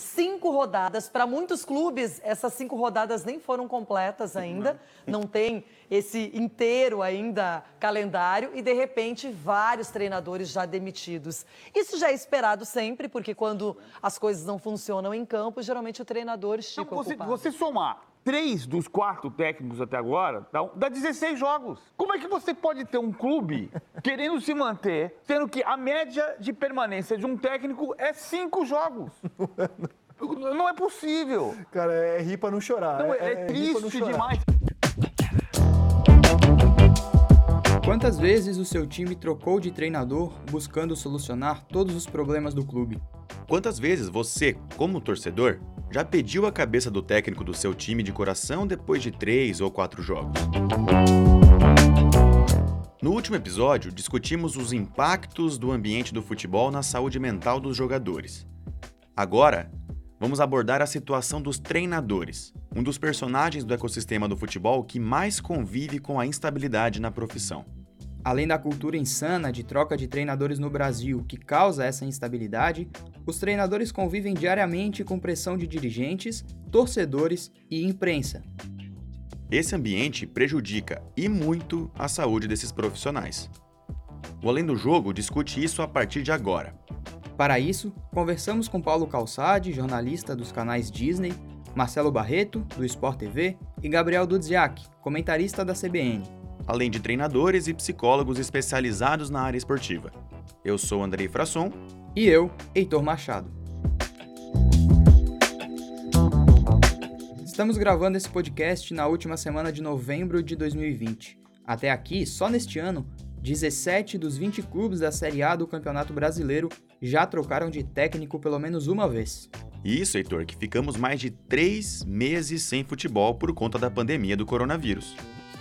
cinco rodadas. Para muitos clubes, essas cinco rodadas nem foram completas ainda, não tem esse inteiro ainda calendário e, de repente, vários treinadores já demitidos. Isso já é esperado sempre, porque quando as coisas não funcionam em campo, geralmente o treinador estica Então, você, ocupado. você somar três dos quatro técnicos até agora, dá, dá 16 jogos. Como é que você pode ter um clube querendo se manter, sendo que a média de permanência de um técnico é cinco jogos? Não é possível. Cara, é rir pra não chorar. Não, é, pra não triste demais. Quantas vezes o seu time trocou de treinador buscando solucionar todos os problemas do clube? Quantas vezes você, como torcedor, já pediu a cabeça do técnico do seu time de coração depois de três ou quatro jogos? No último episódio, discutimos os impactos do ambiente do futebol na saúde mental dos jogadores. Agora, vamos abordar a situação dos treinadores, um dos personagens do ecossistema do futebol que mais convive com a instabilidade na profissão. Além da cultura insana de troca de treinadores no Brasil que causa essa instabilidade, os treinadores convivem diariamente com pressão de dirigentes, torcedores e imprensa. Esse ambiente prejudica e muito a saúde desses profissionais. O Além do Jogo discute isso a partir de agora. Para isso, conversamos com Paulo Calçade, jornalista dos canais Disney, Marcelo Barreto, do Sport TV, e Gabriel Dudziak, comentarista da CBN. Além de treinadores e psicólogos especializados na área esportiva. Eu sou Andrei Frasson. E eu, Heitor Machado. Estamos gravando esse podcast na última semana de novembro de 2020. Até aqui, só neste ano, 17 dos 20 clubes da Série A do Campeonato Brasileiro já trocaram de técnico pelo menos uma vez. Isso, Heitor, que ficamos mais de três meses sem futebol por conta da pandemia do coronavírus.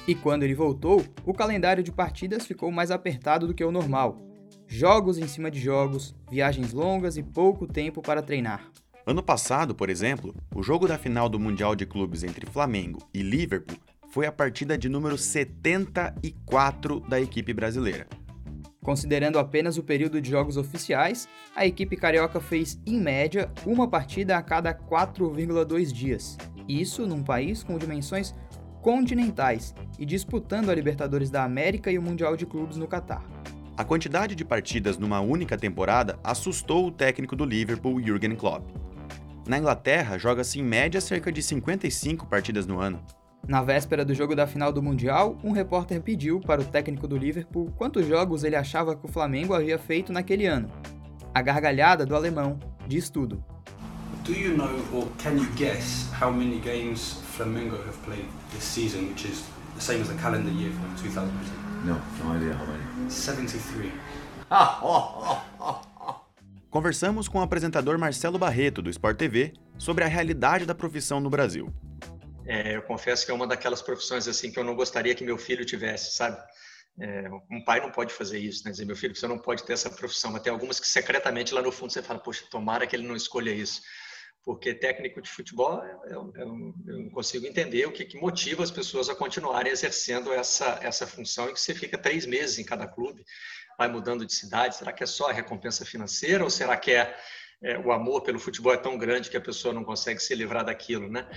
E quando ele voltou, o calendário de partidas ficou mais apertado do que o normal. Jogos em cima de jogos, viagens longas e pouco tempo para treinar. Ano passado, por exemplo, o jogo da final do Mundial de Clubes entre Flamengo e Liverpool foi a partida de número 74 da equipe brasileira. Considerando apenas o período de jogos oficiais, a equipe carioca fez, em média, uma partida a cada 4,2 dias. Isso num país com dimensões continentais e disputando a Libertadores da América e o Mundial de Clubes no Catar. A quantidade de partidas numa única temporada assustou o técnico do Liverpool, Jürgen Klopp. Na Inglaterra, joga-se em média cerca de 55 partidas no ano. Na véspera do jogo da final do Mundial, um repórter pediu para o técnico do Liverpool quantos jogos ele achava que o Flamengo havia feito naquele ano. A gargalhada do alemão diz tudo. Do you know or can you guess how many games Flamengo have played this season, which is the same as the calendar year for 2018? No, no idea how many. 73. Conversamos com o apresentador Marcelo Barreto, do Sport TV, sobre a realidade da profissão no Brasil. É, eu confesso que é uma daquelas profissões assim que eu não gostaria que meu filho tivesse, sabe? É, um pai não pode fazer isso, né? Dizer, meu filho, você não pode ter essa profissão. Mas tem algumas que secretamente lá no fundo você fala, poxa, tomara que ele não escolha isso. Porque técnico de futebol, eu, eu, eu não consigo entender o que, que, motiva as pessoas a continuarem exercendo essa, essa função em que você fica três meses em cada clube, vai mudando de cidade. Será que é só a recompensa financeira ou será que é é, o amor pelo futebol é tão grande que a pessoa não consegue se livrar daquilo, né?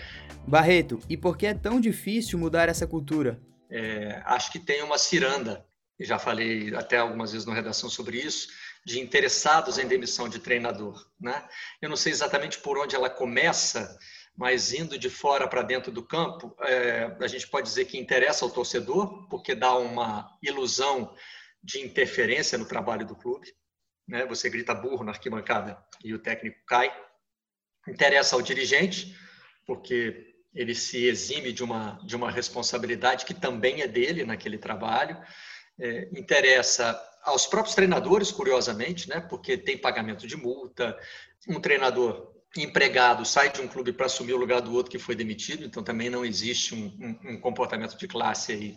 Barreto, e por que é tão difícil mudar essa cultura? É, acho que tem uma ciranda, já falei até algumas vezes na redação sobre isso, de interessados em demissão de treinador, né? Eu não sei exatamente por onde ela começa, mas indo de fora para dentro do campo, é, a gente pode dizer que interessa ao torcedor, porque dá uma ilusão de interferência no trabalho do clube né? Você grita burro na arquibancada e o técnico cai. Interessa ao dirigente, porque ele se exime de uma, de uma responsabilidade que também é dele naquele trabalho. É, interessa aos próprios treinadores, curiosamente, né? porque tem pagamento de multa. Um treinador empregado sai de um clube para assumir o lugar do outro que foi demitido, então também não existe um, um, um comportamento de classe aí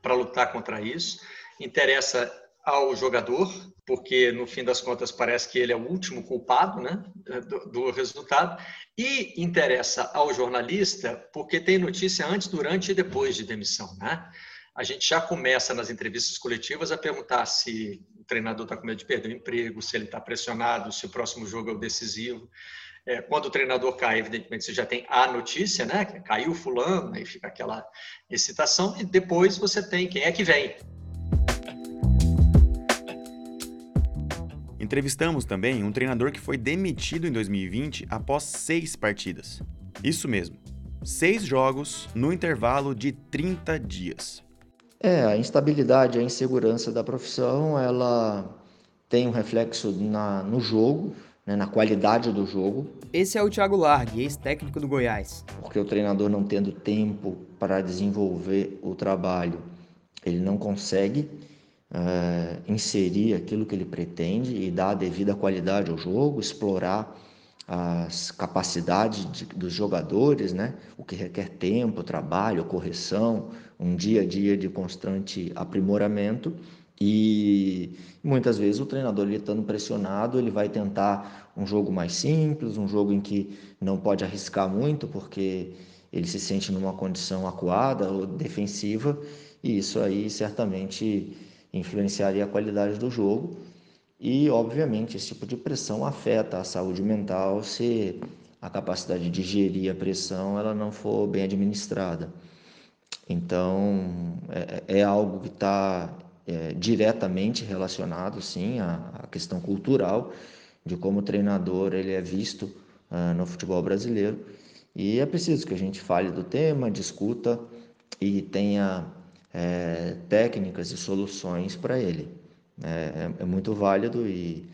para lutar contra isso. Interessa ao jogador, porque no fim das contas parece que ele é o último culpado né, do, do, resultado, e interessa ao jornalista porque tem notícia antes, durante e depois de demissão. Né? A gente já começa nas entrevistas coletivas a perguntar se o treinador está com medo de perder o emprego, se ele está pressionado, se o próximo jogo é o decisivo. É, quando o treinador cai, evidentemente você já tem a notícia, né? Caiu fulano, aí fica aquela excitação, e depois você tem quem é que vem. Entrevistamos também um treinador que foi demitido em 2020 após seis partidas. Isso mesmo, seis jogos no intervalo de 30 dias. É, a instabilidade, a insegurança da profissão, ela tem um reflexo na, no jogo, né, na qualidade do jogo. Esse é o Thiago Largue, ex-técnico do Goiás. Porque o treinador não tendo tempo para desenvolver o trabalho, ele não consegue é, inserir aquilo que ele pretende e dar a devida qualidade ao jogo, explorar as capacidades de, dos jogadores, né? o que requer tempo, trabalho, correção, um dia a dia de constante aprimoramento. E muitas vezes o treinador ele estando pressionado, ele vai tentar um jogo mais simples, um jogo em que não pode arriscar muito, porque ele se sente numa condição acuada ou defensiva, e isso aí certamente influenciaria a qualidade do jogo. E, obviamente, esse tipo de pressão afeta a saúde mental se a capacidade de gerir a pressão ela não for bem administrada. Então, é, é algo que está é, diretamente relacionado, sim, à, à, questão cultural de como o treinador ele é visto uh, no futebol brasileiro. E é preciso que a gente fale do tema, discuta e tenha é, técnicas e soluções para ele. É, é, é, muito válido e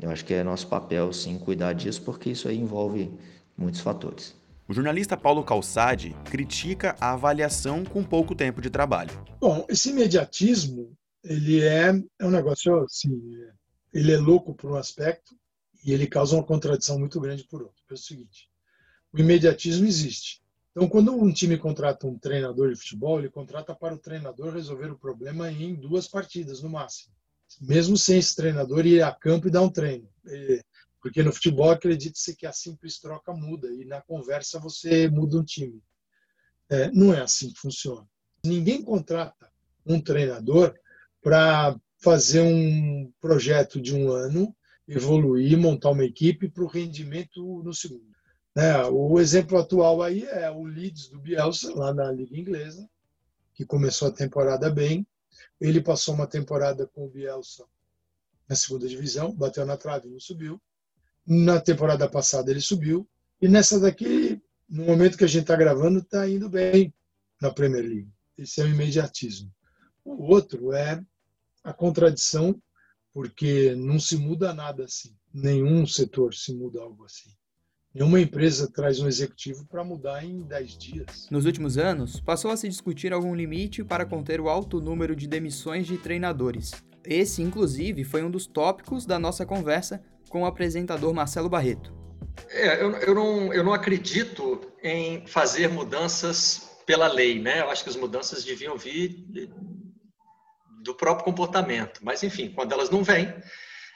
eu acho que é nosso papel, sim, cuidar disso, porque isso aí envolve muitos fatores. O jornalista Paulo Calçade critica a avaliação com pouco tempo de trabalho. Bom, esse imediatismo, ele é, é um negócio assim, ele é louco por um aspecto e ele causa uma contradição muito grande por outro. É o seguinte, o imediatismo existe. Então, quando um time contrata um treinador de futebol, ele contrata para o treinador resolver o problema em duas partidas, no máximo. Mesmo sem esse treinador ir a campo e dar um treino. Porque no futebol acredite-se que a simples troca muda e na conversa você muda um time. É, não é assim que funciona. Ninguém contrata um treinador para fazer um projeto de um ano, evoluir, montar uma equipe para o rendimento no segundo. É, o exemplo atual aí é o Leeds do Bielsa, lá na Liga Inglesa, que começou a temporada bem. Ele passou uma temporada com o Bielsa na segunda divisão, bateu na trave não subiu. Na temporada passada ele subiu. E nessa daqui, no momento que a gente está gravando, está indo bem na Premier League. Esse é o imediatismo. O outro é a contradição, porque não se muda nada assim. Nenhum setor se muda algo assim. Nenhuma empresa traz um executivo para mudar em 10 dias. Nos últimos anos, passou a se discutir algum limite para conter o alto número de demissões de treinadores. Esse, inclusive, foi um dos tópicos da nossa conversa com o apresentador Marcelo Barreto. É, eu, eu, não, eu não acredito em fazer mudanças pela lei, né? Eu acho que as mudanças deviam vir do próprio comportamento. Mas, enfim, quando elas não vêm,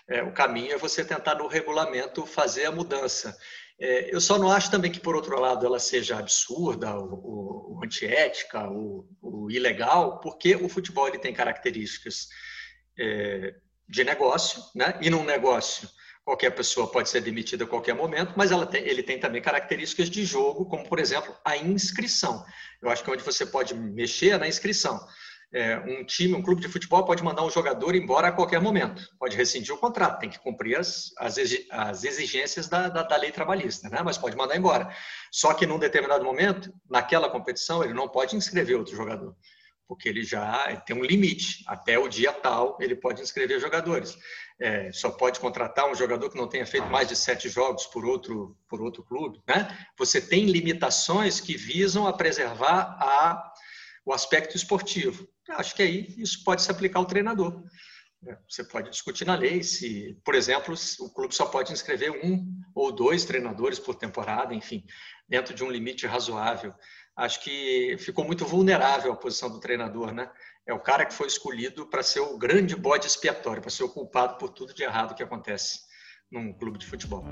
é, o caminho é você tentar no regulamento fazer a mudança. É, eu só não acho também que, por outro lado, ela seja absurda, ou, ou antiética, ou, ou, ilegal, porque o futebol ele tem características é, de negócio, né? e num negócio qualquer pessoa pode ser demitida a qualquer momento, mas tem, ele tem também características de jogo, como, por exemplo, a inscrição. Eu acho que é onde você pode mexer é na inscrição. É, um time, um clube de futebol pode mandar um jogador embora a qualquer momento, pode rescindir o contrato, tem que cumprir as, as exigências da, da, da, lei trabalhista, né? mas pode mandar embora. Só que num determinado momento, naquela competição, ele não pode inscrever outro jogador porque ele já tem um limite. Até o dia tal, ele pode inscrever jogadores. É, só pode contratar um jogador que não tenha feito mais de sete jogos por outro, por outro clube. Né? Você tem limitações que visam a preservar a, o aspecto esportivo. Acho que aí isso pode se aplicar ao treinador. É, você pode discutir na lei se, por exemplo, o clube só pode inscrever um ou dois treinadores por temporada, enfim, dentro de um limite razoável acho que ficou muito vulnerável a posição do treinador, né? É o cara que foi escolhido para ser o grande bode expiatório, para ser o culpado por tudo de errado que acontece num clube de futebol.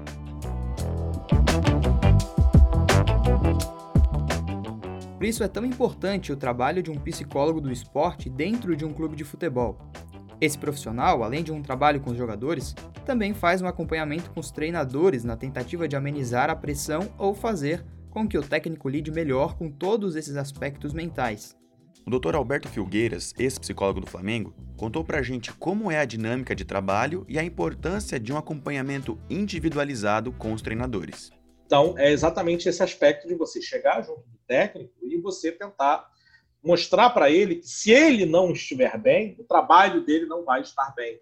Por isso é tão importante o trabalho de um psicólogo do esporte dentro de um clube de futebol. Esse profissional, além de um trabalho com os jogadores, também faz um acompanhamento com os treinadores na tentativa de amenizar a pressão ou fazer com que o técnico lide melhor com todos esses aspectos mentais. O Dr. Alberto Filgueiras, ex-psicólogo do Flamengo, contou pra gente como é a dinâmica de trabalho e a importância de um acompanhamento individualizado com os treinadores. Então, é exatamente esse aspecto de você chegar junto do técnico e você tentar mostrar para ele que se ele não estiver bem, o trabalho dele não vai estar bem.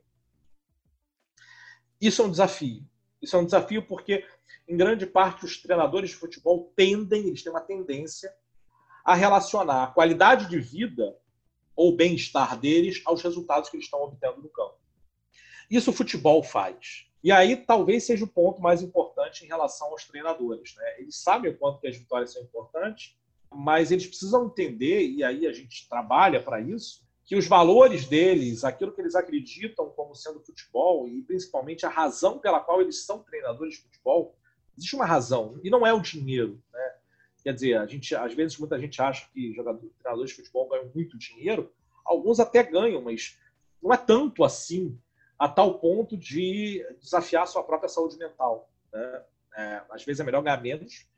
Isso é um desafio. Isso é um desafio porque, em grande parte, os treinadores de futebol tendem, eles têm uma tendência a relacionar a qualidade de vida ou bem-estar deles aos resultados que eles estão obtendo no campo. Isso o futebol faz. E aí talvez seja o ponto mais importante em relação aos treinadores. Né? Eles sabem o quanto que as vitórias são importantes, mas eles precisam entender, e aí a gente trabalha para isso, que os valores deles, aquilo que eles acreditam como sendo futebol, e principalmente a razão pela qual eles são treinadores de futebol, existe uma razão, e não é o dinheiro. Né? Quer dizer, a gente, às vezes muita gente acha que jogadores, treinadores de futebol ganham muito dinheiro. Alguns até ganham, mas não é tanto assim, a tal ponto de desafiar sua própria saúde mental. Né? É, às vezes é melhor ganhar menos,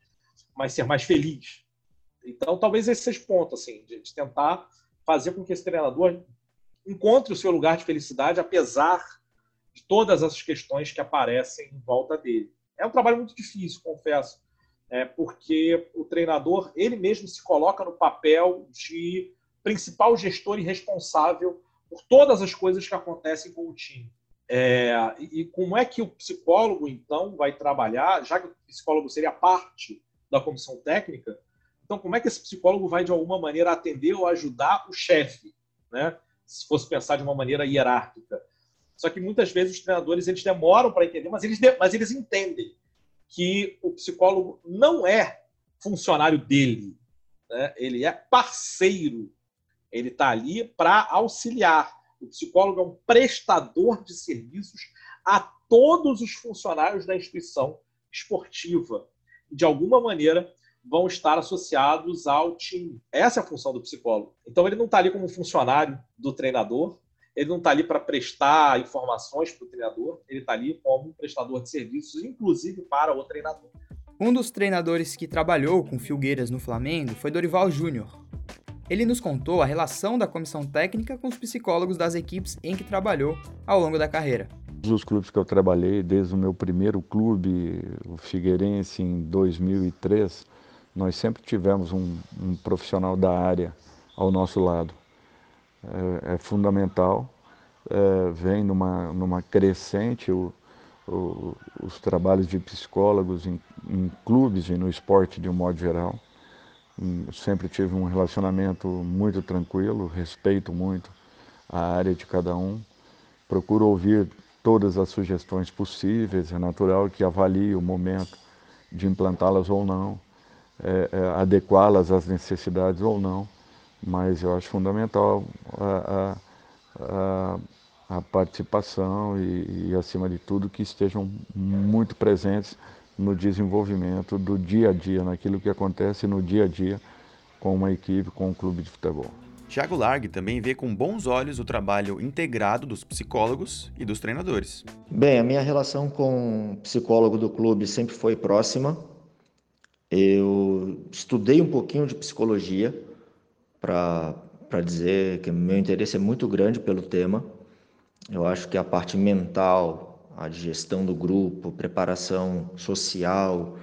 mas ser mais feliz. Então, talvez esse seja o ponto, assim, de, de tentar fazer com que esse treinador encontre o seu lugar de felicidade, apesar de todas essas questões que aparecem em volta dele. É um trabalho muito difícil, confesso é, porque o treinador ele mesmo se coloca no papel de principal gestor e responsável por todas as coisas que acontecem com o time. É, e como é que o psicólogo, então, vai trabalhar, já que o psicólogo seria parte da comissão técnica, então como é que esse psicólogo vai, de alguma maneira, atender ou ajudar o chefe, né? se fosse pensar de uma maneira hierárquica? Só que muitas vezes os treinadores eles demoram para entender, mas eles, mas eles entendem que o psicólogo não é funcionário dele, né? ele é parceiro, ele está ali para auxiliar. O psicólogo é um prestador de serviços a todos os funcionários da instituição esportiva. De alguma maneira, vão estar associados ao time. Essa é a função do psicólogo. Então, ele não está ali como funcionário do treinador, ele não está ali para prestar informações para o treinador, ele está ali como prestador de serviços, inclusive para o treinador. Um dos treinadores que trabalhou com Filgueiras no Flamengo foi Dorival Júnior. Ele nos contou a relação da comissão técnica com os psicólogos das equipes em que trabalhou ao longo da carreira. Os clubes que eu trabalhei, desde o meu primeiro clube, o Figueirense, em 2003, nós sempre tivemos um, um profissional da área ao nosso lado é, é fundamental. É, vem numa, numa crescente o, o, os trabalhos de psicólogos em, em, clubes e no esporte de um modo geral. Hum, sempre tive um relacionamento muito tranquilo, respeito muito a área de cada um. Procuro ouvir todas as sugestões possíveis, é natural que avalie o momento de implantá-las ou não, é, é, adequá-las às necessidades ou não mas eu acho fundamental a, a, a participação e, e, acima de tudo, que estejam muito presentes no desenvolvimento do dia a dia, naquilo que acontece no dia a dia com uma equipe, com um clube de futebol. Tiago Largue também vê com bons olhos o trabalho integrado dos psicólogos e dos treinadores. Bem, a minha relação com o psicólogo do clube sempre foi próxima. Eu estudei um pouquinho de psicologia, para dizer que meu interesse é muito grande pelo tema. Eu acho que a parte mental, a gestão do grupo, preparação social,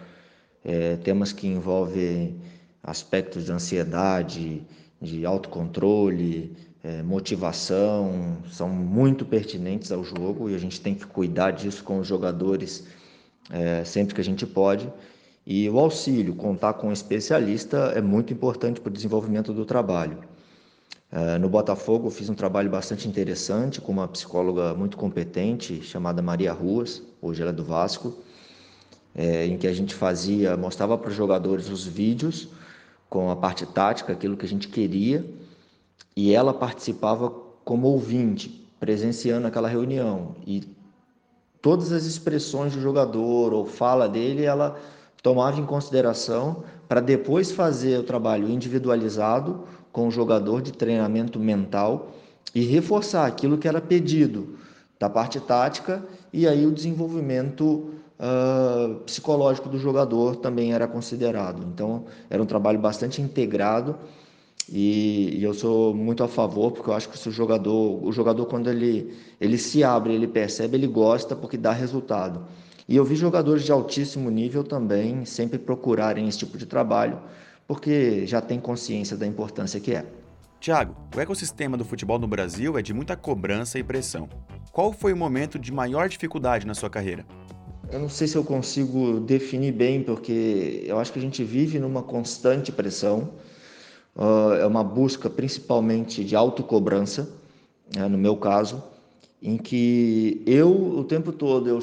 é, temas que envolvem aspectos de ansiedade, de autocontrole, é, motivação, são muito pertinentes ao jogo e a gente tem que cuidar disso com os jogadores é, sempre que a gente pode. E o auxílio, contar com um especialista, é muito importante para o desenvolvimento do trabalho. É, no Botafogo, eu fiz um trabalho bastante interessante com uma psicóloga muito competente chamada Maria Ruas, hoje ela é do Vasco, é, em que a gente fazia, mostrava para os jogadores os vídeos com a parte tática, aquilo que a gente queria, e ela participava como ouvinte, presenciando aquela reunião. E todas as expressões do jogador ou fala dele, ela tomava em consideração para depois fazer o trabalho individualizado com o jogador de treinamento mental e reforçar aquilo que era pedido da parte tática e aí o desenvolvimento uh, psicológico do jogador também era considerado. Então era um trabalho bastante integrado e, e, eu sou muito a favor porque eu acho que se o jogador, o jogador quando ele ele se abre, ele percebe, ele gosta porque dá resultado. E eu vi jogadores de altíssimo nível também sempre procurarem esse tipo de trabalho porque já tem consciência da importância que é. Tiago, o ecossistema do futebol no Brasil é de muita cobrança e pressão. Qual foi o momento de maior dificuldade na sua carreira? Eu não sei se eu consigo definir bem, porque eu acho que a gente vive numa constante pressão. Uh, é uma busca principalmente de autocobrança, né, no meu caso, em que eu, o tempo todo, eu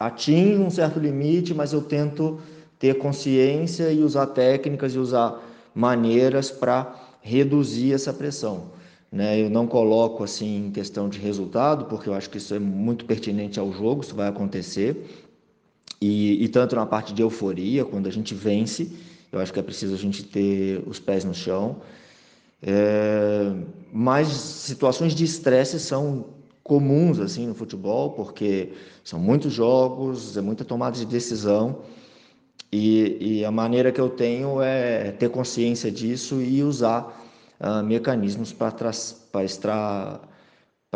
atingo um certo limite, mas eu tento ter consciência e usar técnicas e usar maneiras para reduzir essa pressão. Né? Eu não coloco assim em questão de resultado, porque eu acho que isso é muito pertinente ao jogo, isso vai acontecer. E, e tanto na parte de euforia, quando a gente vence, eu acho que é preciso a gente ter os pés no chão. É, mas situações de estresse são comuns assim no futebol, porque são muitos jogos, é muita tomada de decisão. E, e a maneira que eu tenho é ter consciência disso e usar uh, mecanismos para estar,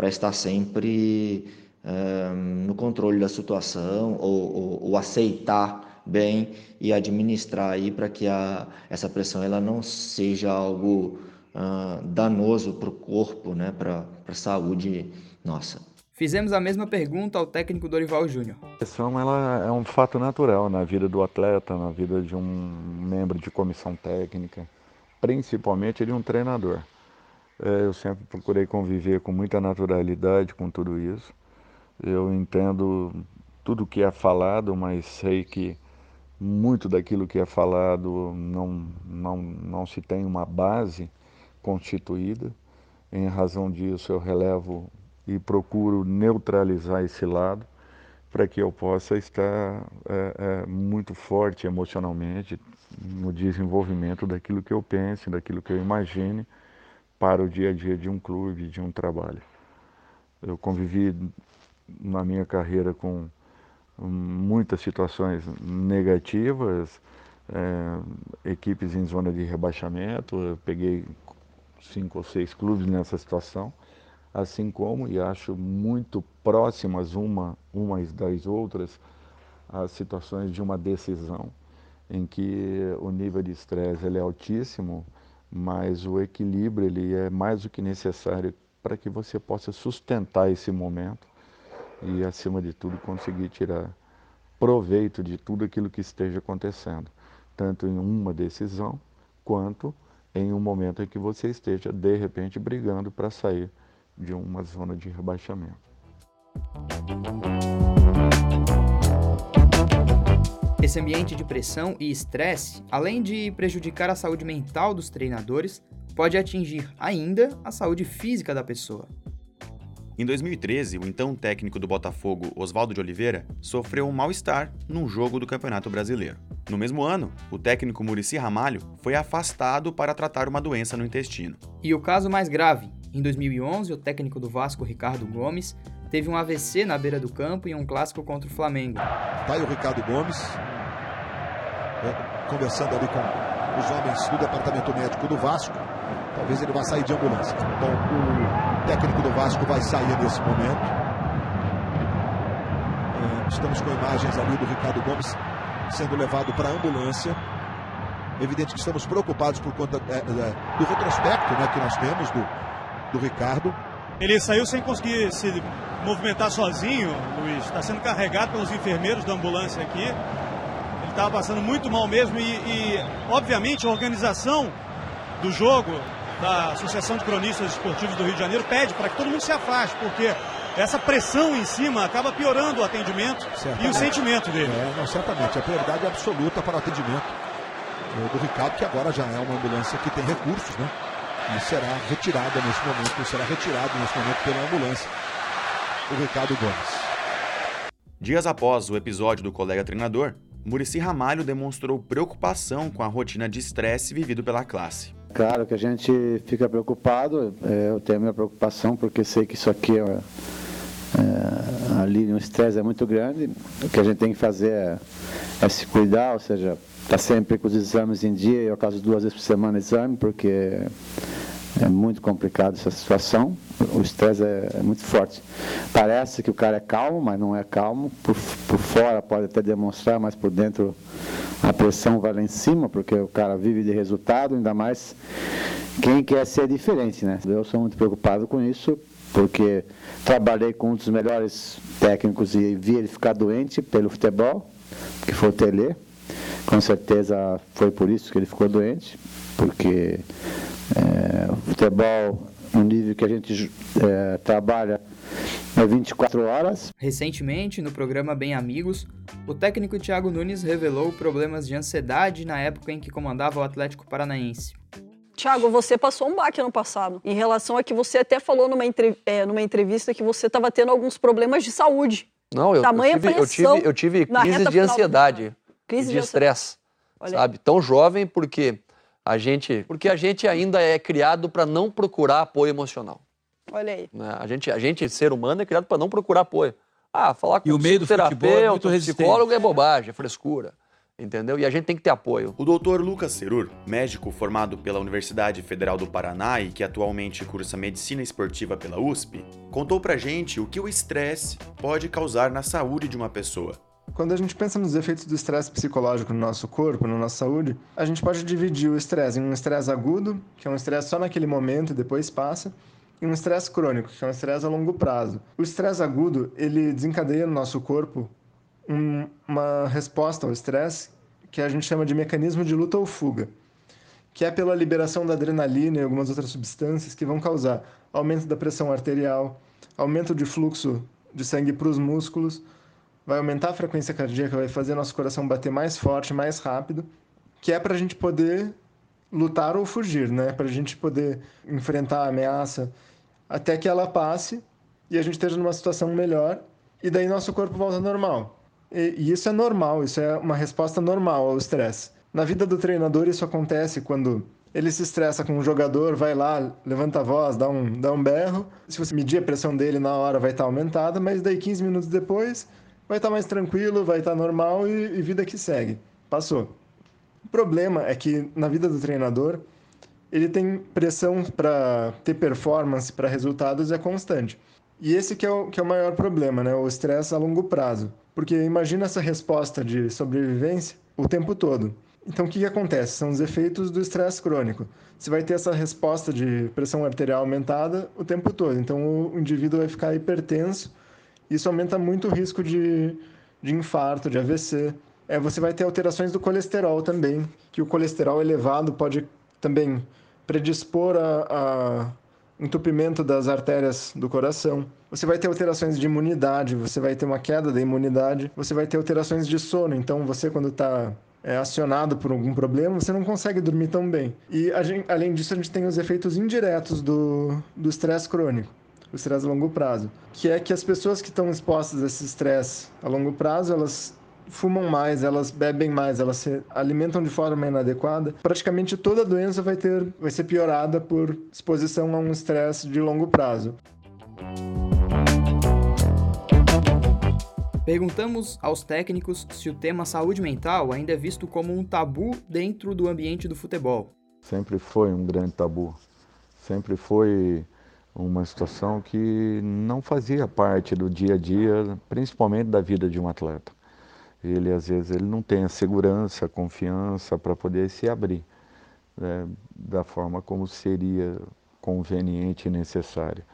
estar sempre uh, no controle da situação ou, ou, ou, aceitar bem e administrar aí para que a, essa pressão ela não seja algo uh, danoso para o corpo, né, para a saúde nossa. Fizemos a mesma pergunta ao técnico Dorival Júnior. A pressão ela é um fato natural na vida do atleta, na vida de um membro de comissão técnica principalmente de um treinador. É, eu sempre procurei conviver com muita naturalidade com tudo isso. Eu entendo tudo que é falado, mas sei que muito daquilo que é falado não, não, não se tem uma base constituída. Em razão disso, eu relevo e procuro neutralizar esse lado para que eu possa estar é, é, muito forte emocionalmente, no desenvolvimento daquilo que eu pense, daquilo que eu imagine para o dia a dia de um clube, de um trabalho. Eu convivi na minha carreira com muitas situações negativas, é, equipes em zona de rebaixamento, eu peguei cinco ou seis clubes nessa situação, assim como, e acho muito próximas uma, umas das outras, as situações de uma decisão em que o nível de estresse ele é altíssimo, mas o equilíbrio ele é mais do que necessário para que você possa sustentar esse momento e, acima de tudo, conseguir tirar proveito de tudo aquilo que esteja acontecendo, tanto em uma decisão quanto em um momento em que você esteja, de repente, brigando para sair de uma zona de rebaixamento. Esse ambiente de pressão e estresse, além de prejudicar a saúde mental dos treinadores, pode atingir ainda a saúde física da pessoa. Em 2013, o então técnico do Botafogo, Oswaldo de Oliveira, sofreu um mal-estar num jogo do Campeonato Brasileiro. No mesmo ano, o técnico Murici Ramalho foi afastado para tratar uma doença no intestino. E o caso mais grave, em 2011, o técnico do Vasco, Ricardo Gomes, teve um AVC na beira do campo em um clássico contra o Flamengo. Tá aí o Ricardo Gomes, né, conversando ali com os homens do departamento médico do Vasco. Talvez ele vá sair de ambulância. Então, o técnico do Vasco vai sair nesse momento. É, estamos com imagens ali do Ricardo Gomes sendo levado para a ambulância. Evidente que estamos preocupados por conta é, é, do retrospecto né, que nós temos do, do Ricardo. Ele saiu sem conseguir se movimentar sozinho, Luiz. Está sendo carregado pelos enfermeiros da ambulância aqui. Ele estava passando muito mal mesmo e, e, obviamente, a organização do jogo da Associação de Cronistas Esportivos do Rio de Janeiro pede para que todo mundo se afaste, porque essa pressão em cima acaba piorando o atendimento certamente. e o sentimento dele. É, não, certamente. A prioridade absoluta para o atendimento do Ricardo, que agora já é uma ambulância que tem recursos, né? E será retirada nesse momento, será retirado nesse momento pela ambulância o Ricardo Gomes. Dias após o episódio do colega treinador, Murici Ramalho demonstrou preocupação com a rotina de estresse vivido pela classe. Claro que a gente fica preocupado, é, eu tenho a minha preocupação porque sei que isso aqui é, é ali um estresse é muito grande. O que a gente tem que fazer é, é se cuidar, ou seja, estar tá sempre com os exames em dia, eu caso duas vezes por semana exame, porque é muito complicado essa situação. O estresse é, é, muito forte. Parece que o cara é calmo, mas não é calmo. Por, por fora pode até demonstrar, mas por dentro a pressão vai lá em cima, porque o cara vive de resultado, ainda mais quem quer ser diferente, né? Eu sou muito preocupado com isso, porque trabalhei com um dos melhores técnicos e vi ele ficar doente pelo futebol, que foi o Tele. Com certeza foi por isso que ele ficou doente, porque é, o futebol, no nível que a gente é, trabalha, é 24 horas. Recentemente, no programa Bem Amigos, o técnico Thiago Nunes revelou problemas de ansiedade na época em que comandava o Atlético Paranaense. Tiago, você passou um baque ano passado, em relação a que você até falou numa, entre... é, numa entrevista que você estava tendo alguns problemas de saúde. Não, eu, eu tive, eu tive, eu tive crise de ansiedade, crise de estresse, sabe? Tão jovem porque a gente, porque a gente ainda é criado para não procurar apoio emocional. Olha aí. Né? A gente, a gente, ser humano, é criado para não procurar apoio. Ah, falar com e o meio do terapeuta, é psicólogo é bobagem, é frescura. Entendeu? E a gente tem que ter apoio. O doutor Lucas Cerur, médico formado pela Universidade Federal do Paraná e que atualmente cursa medicina esportiva pela USP, contou pra gente o que o estresse pode causar na saúde de uma pessoa. Quando a gente pensa nos efeitos do estresse psicológico no nosso corpo, na nossa saúde, a gente pode dividir o estresse em um estresse agudo, que é um estresse só naquele momento e depois passa, e um estresse crônico, que é um estresse a longo prazo. O estresse agudo, ele desencadeia no nosso corpo um, uma resposta ao estresse que a gente chama de mecanismo de luta ou fuga, que é pela liberação da adrenalina e algumas outras substâncias que vão causar aumento da pressão arterial, aumento de fluxo de sangue para os músculos, vai aumentar a frequência cardíaca, vai fazer nosso coração bater mais forte, mais rápido, que é para a gente poder lutar ou fugir, né? Para a gente poder enfrentar a ameaça até que ela passe e a gente esteja numa situação melhor e daí nosso corpo volta ao normal. E, e isso é normal, isso é uma resposta normal ao estresse. Na vida do treinador isso acontece quando ele se estressa com um jogador, vai lá, levanta a voz, dá um, dá um berro. Se você medir a pressão dele na hora, vai estar aumentada, mas daí 15 minutos depois vai estar mais tranquilo, vai estar normal e, e vida que segue. Passou. O problema é que na vida do treinador, ele tem pressão para ter performance, para resultados é constante. E esse que é o, que é o maior problema, né? O estresse a longo prazo. Porque imagina essa resposta de sobrevivência o tempo todo. Então, o que, que acontece? São os efeitos do estresse crônico. Você vai ter essa resposta de pressão arterial aumentada o tempo todo. Então, o indivíduo vai ficar hipertenso isso aumenta muito o risco de, de infarto, de AVC. É, você vai ter alterações do colesterol também, que o colesterol elevado pode também predispor a, a entupimento das artérias do coração. Você vai ter alterações de imunidade, você vai ter uma queda da imunidade, você vai ter alterações de sono. Então, você, quando está é, acionado por algum problema, você não consegue dormir tão bem. E, gente, além disso, a gente tem os efeitos indiretos do estresse crônico o estresse a longo prazo, que é que as pessoas que estão expostas a esse estresse a longo prazo, elas fumam mais, elas bebem mais, elas se alimentam de forma inadequada, praticamente toda doença vai ter vai ser piorada por exposição a um estresse de longo prazo. Perguntamos aos técnicos se o tema saúde mental ainda é visto como um tabu dentro do ambiente do futebol. Sempre foi um grande tabu. Sempre foi uma situação que não fazia parte do dia a dia, principalmente da vida de um atleta. Ele às vezes ele não tem a segurança, a confiança para poder se abrir né, da forma como seria conveniente e necessário.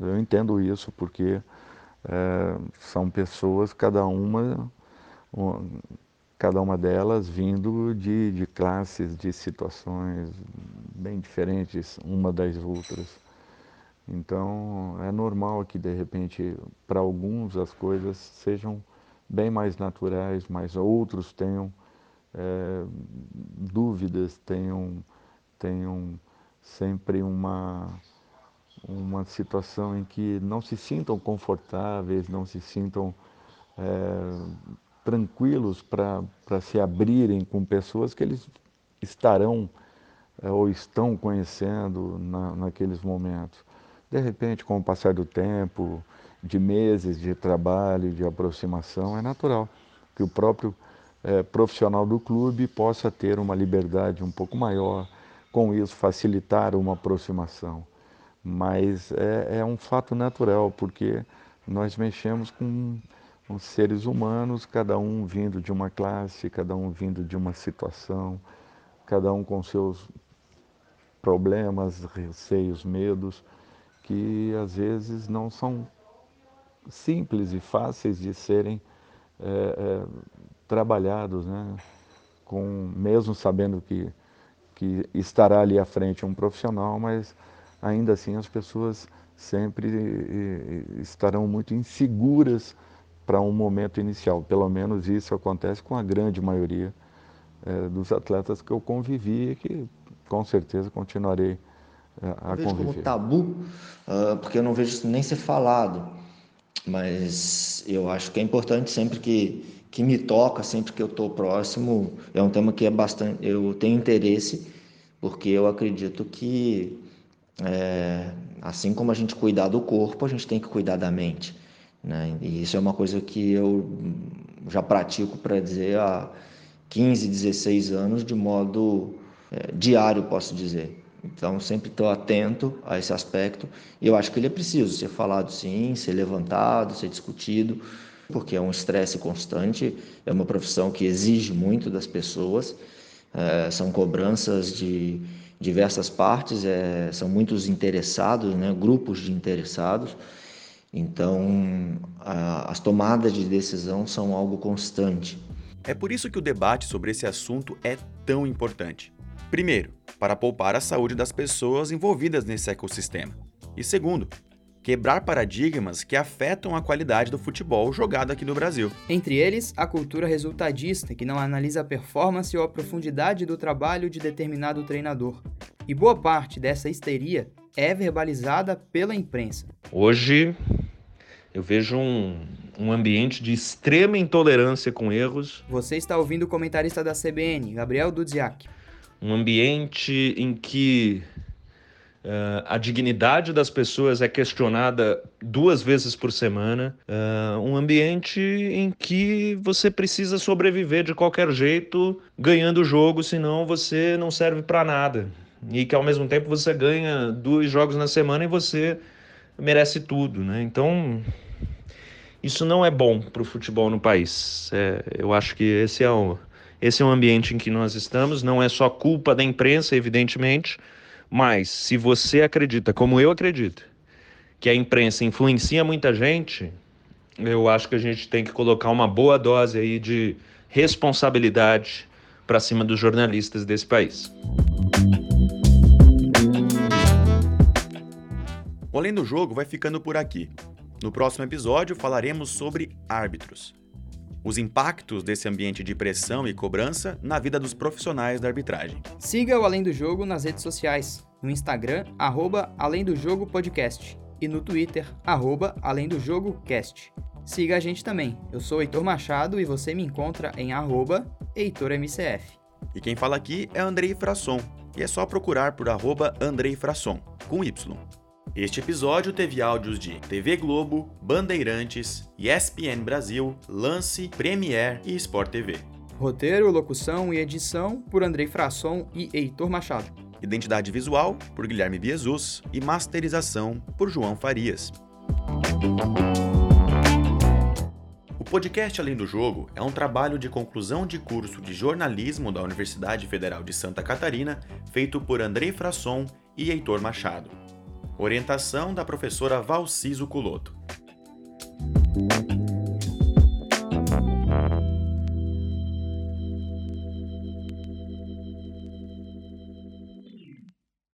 Eu entendo isso porque é, são pessoas, cada uma, cada uma delas vindo de, de classes, de situações bem diferentes uma das outras. Então, é normal que, de repente, para alguns as coisas sejam bem mais naturais, mas outros tenham é, dúvidas, tenham, tenham sempre uma, uma situação em que não se sintam confortáveis, não se sintam é, tranquilos para se abrirem com pessoas que eles estarão é, ou estão conhecendo na, naqueles momentos. De repente, com o passar do tempo, de meses de trabalho, de aproximação, é natural que o próprio é, profissional do clube possa ter uma liberdade um pouco maior, com isso facilitar uma aproximação. Mas é, é um fato natural, porque nós mexemos com, com seres humanos, cada um vindo de uma classe, cada um vindo de uma situação, cada um com seus problemas, receios, medos, que às vezes não são simples e fáceis de serem é, é, trabalhados, né? Com, mesmo sabendo que, que estará ali à frente um profissional, mas ainda assim as pessoas sempre estarão muito inseguras para um momento inicial. Pelo menos isso acontece com a grande maioria é, dos atletas que eu convivi e que com certeza continuarei é, a vejo conviver. como tabu, uh, porque eu não vejo isso nem ser falado, mas eu acho que é importante sempre que, que me toca, sempre que eu estou próximo, é um tema que é bastante, eu tenho interesse, porque eu acredito que é, assim como a gente cuidar do corpo, a gente tem que cuidar da mente. Né? E isso é uma coisa que eu já pratico para dizer há 15, 16 anos de modo é, diário, posso dizer. Então, sempre estou atento a esse aspecto e eu acho que ele é preciso ser falado sim, ser levantado, ser discutido, porque é um estresse constante, é uma profissão que exige muito das pessoas, é, são cobranças de diversas partes, é, são muitos interessados, né, grupos de interessados. Então, a, as tomadas de decisão são algo constante. É por isso que o debate sobre esse assunto é tão importante. Primeiro, para poupar a saúde das pessoas envolvidas nesse ecossistema. E segundo, quebrar paradigmas que afetam a qualidade do futebol jogado aqui no Brasil. Entre eles, a cultura resultadista, que não analisa a performance ou a profundidade do trabalho de determinado treinador. E boa parte dessa histeria é verbalizada pela imprensa. Hoje, eu vejo um, um ambiente de extrema intolerância com erros. Você está ouvindo o comentarista da CBN, Gabriel Dudziak. Um ambiente em que Uh, a dignidade das pessoas é questionada duas vezes por semana. Uh, um ambiente em que você precisa sobreviver de qualquer jeito, ganhando o jogo, senão você não serve para nada. E que ao mesmo tempo você ganha dois jogos na semana e você merece tudo. Né? Então, isso não é bom para o futebol no país. É, eu acho que esse é, o, esse é o ambiente em que nós estamos. Não é só culpa da imprensa, evidentemente mas se você acredita, como eu acredito, que a imprensa influencia muita gente, eu acho que a gente tem que colocar uma boa dose aí de responsabilidade para cima dos jornalistas desse país. O Além do Jogo vai ficando por aqui. No próximo episódio falaremos sobre árbitros os impactos desse ambiente de pressão e cobrança na vida dos profissionais da arbitragem. Siga o Além do Jogo nas redes sociais, no Instagram, arroba Além do Jogo Podcast, e no Twitter, arroba Além do Jogo Cast. Siga a gente também, eu sou Heitor Machado e você me encontra em arroba HeitorMCF. E quem fala aqui é Andrei Frasson, e é só procurar por arroba Andrei Frasson, com Y. Este episódio teve áudios de TV Globo, Bandeirantes, ESPN Brasil, Lance, Premier e Sport TV. Roteiro, locução e edição por Andrei Frasson e Heitor Machado. Identidade visual por Guilherme Biezus e masterização por João Farias. O podcast Além do Jogo é um trabalho de conclusão de curso de jornalismo da Universidade Federal de Santa Catarina, feito por Andrei Frasson e Heitor Machado. Orientação da professora Valciso Culoto.